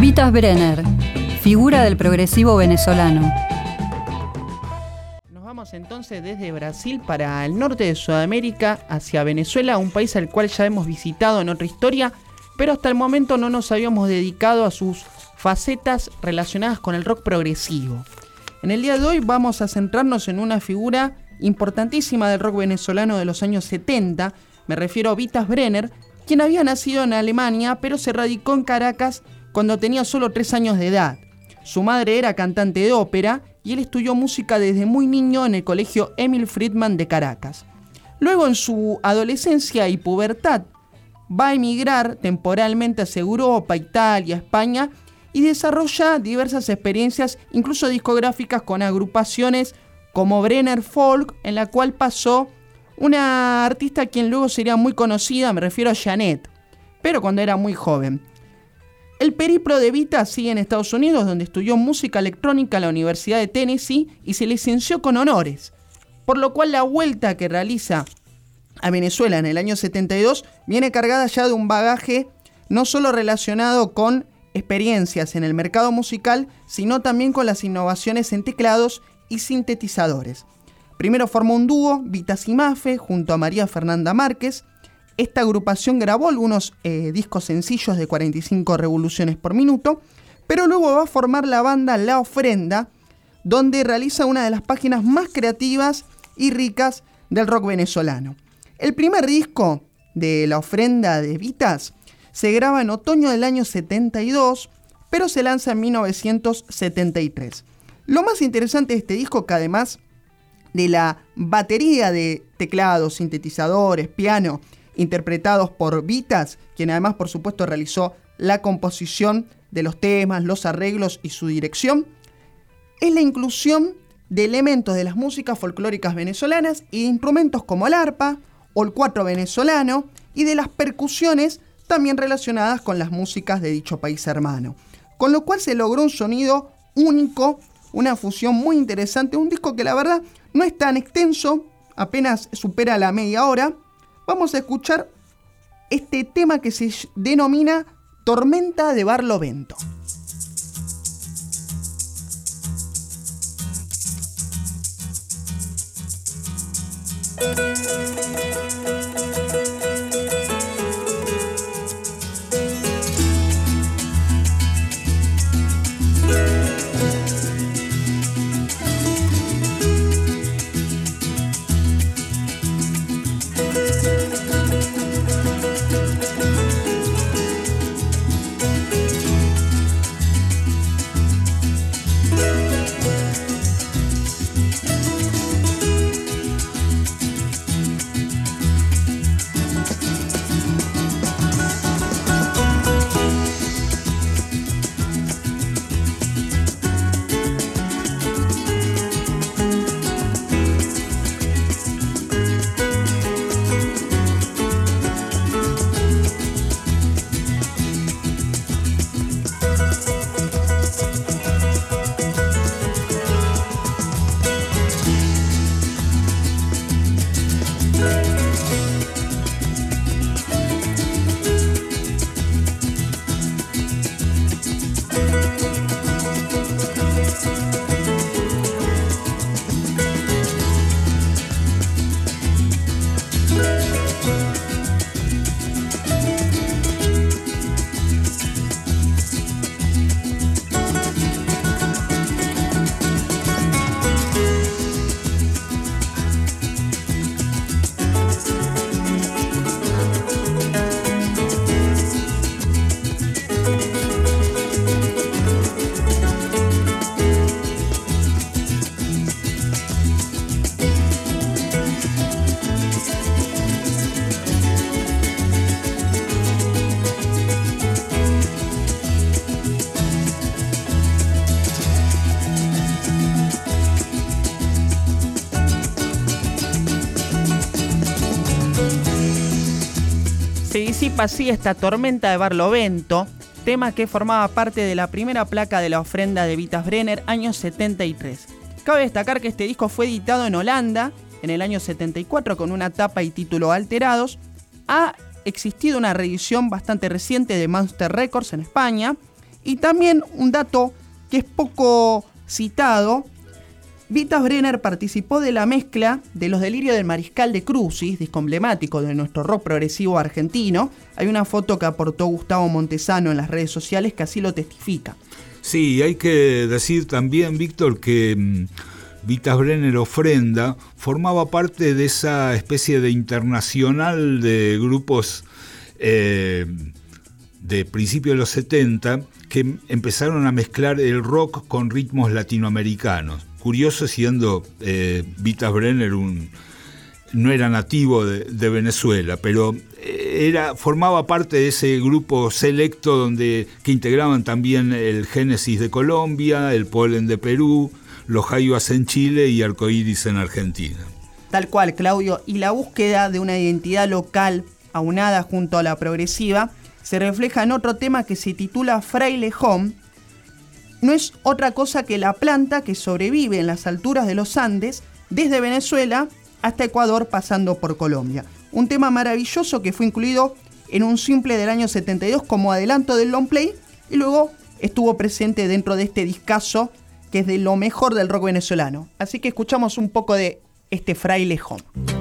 Vitas Brenner, figura del progresivo venezolano. Nos vamos entonces desde Brasil para el norte de Sudamérica hacia Venezuela, un país al cual ya hemos visitado en otra historia, pero hasta el momento no nos habíamos dedicado a sus facetas relacionadas con el rock progresivo. En el día de hoy vamos a centrarnos en una figura importantísima del rock venezolano de los años 70, me refiero a Vitas Brenner, quien había nacido en Alemania pero se radicó en Caracas cuando tenía solo 3 años de edad. Su madre era cantante de ópera y él estudió música desde muy niño en el colegio Emil Friedman de Caracas. Luego en su adolescencia y pubertad va a emigrar temporalmente hacia Europa, Italia, España y desarrolla diversas experiencias, incluso discográficas, con agrupaciones como Brenner Folk, en la cual pasó una artista quien luego sería muy conocida, me refiero a Janet, pero cuando era muy joven. El periplo de Vita sigue en Estados Unidos, donde estudió música electrónica en la Universidad de Tennessee y se licenció con honores, por lo cual la vuelta que realiza a Venezuela en el año 72 viene cargada ya de un bagaje no solo relacionado con experiencias en el mercado musical, sino también con las innovaciones en teclados y sintetizadores. Primero formó un dúo, Vita Simafe, junto a María Fernanda Márquez. Esta agrupación grabó algunos eh, discos sencillos de 45 revoluciones por minuto, pero luego va a formar la banda La Ofrenda, donde realiza una de las páginas más creativas y ricas del rock venezolano. El primer disco de La Ofrenda de Vitas se graba en otoño del año 72, pero se lanza en 1973. Lo más interesante de este disco, que además de la batería de teclados, sintetizadores, piano, interpretados por Vitas, quien además por supuesto realizó la composición de los temas, los arreglos y su dirección, es la inclusión de elementos de las músicas folclóricas venezolanas y de instrumentos como el arpa o el cuatro venezolano y de las percusiones también relacionadas con las músicas de dicho país hermano. Con lo cual se logró un sonido único, una fusión muy interesante, un disco que la verdad no es tan extenso, apenas supera la media hora. Vamos a escuchar este tema que se denomina Tormenta de Barlovento. Disipa así esta tormenta de Barlovento, tema que formaba parte de la primera placa de la ofrenda de Vitas Brenner, año 73. Cabe destacar que este disco fue editado en Holanda en el año 74 con una tapa y título alterados. Ha existido una reedición bastante reciente de Monster Records en España Y también un dato que es poco citado, Vitas Brenner participó de la mezcla de Los Delirios del Mariscal de Crucis, disco emblemático de nuestro rock progresivo argentino. Hay una foto que aportó Gustavo Montesano en las redes sociales que así lo testifica. Sí, hay que decir también, Víctor, que mm, Vitas Brenner Ofrenda formaba parte de esa especie de internacional de grupos eh, de principios de los 70 que empezaron a mezclar el rock con ritmos latinoamericanos. Curioso siendo eh, Vitas Brenner un, no era nativo de, Venezuela, pero eh, era, formaba parte de ese grupo selecto donde, que integraban también el Génesis de Colombia, el Polen de Perú, los Jayuas en Chile y Arcoíris en Argentina. Tal cual, Claudio, y la búsqueda de una identidad local aunada junto a la progresiva se refleja en otro tema que se titula Fraile Home. No es otra cosa que la planta que sobrevive en las alturas de los Andes, desde Venezuela hasta Ecuador pasando por Colombia. Un tema maravilloso que fue incluido en un simple del año 72 como adelanto del long play y luego estuvo presente dentro de este discazo que es de lo mejor del rock venezolano. Así que escuchamos un poco de este fraile home.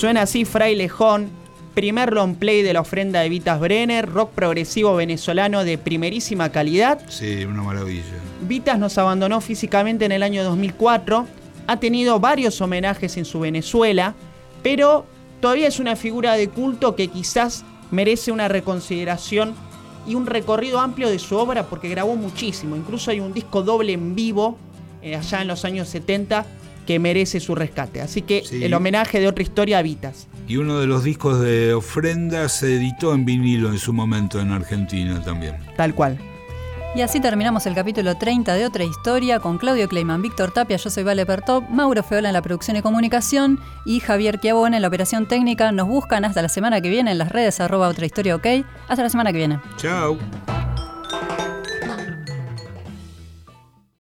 Suena así Frailejón, primer long play de la ofrenda de Vitas Brenner, rock progresivo venezolano de primerísima calidad. Sí, una maravilla. Vitas nos abandonó físicamente en el año 2004, ha tenido varios homenajes en su Venezuela, pero todavía es una figura de culto que quizás merece una reconsideración y un recorrido amplio de su obra porque grabó muchísimo. Incluso hay un disco doble en vivo eh, allá en los años 70 que merece su rescate. Así que el homenaje de otra historia a Vitas. Y uno de los discos de ofrenda se editó en vinilo en su momento en Argentina también. Tal cual. Y así terminamos el capítulo 30 de Otra Historia con Claudio Kleiman, Víctor Tapia, yo soy Vale Pertop, Mauro Feola en la producción y comunicación y Javier Chiabón en la operación técnica. Nos buscan hasta la semana que viene en las redes arroba Otra Historia OK. Hasta la semana que viene. Chao.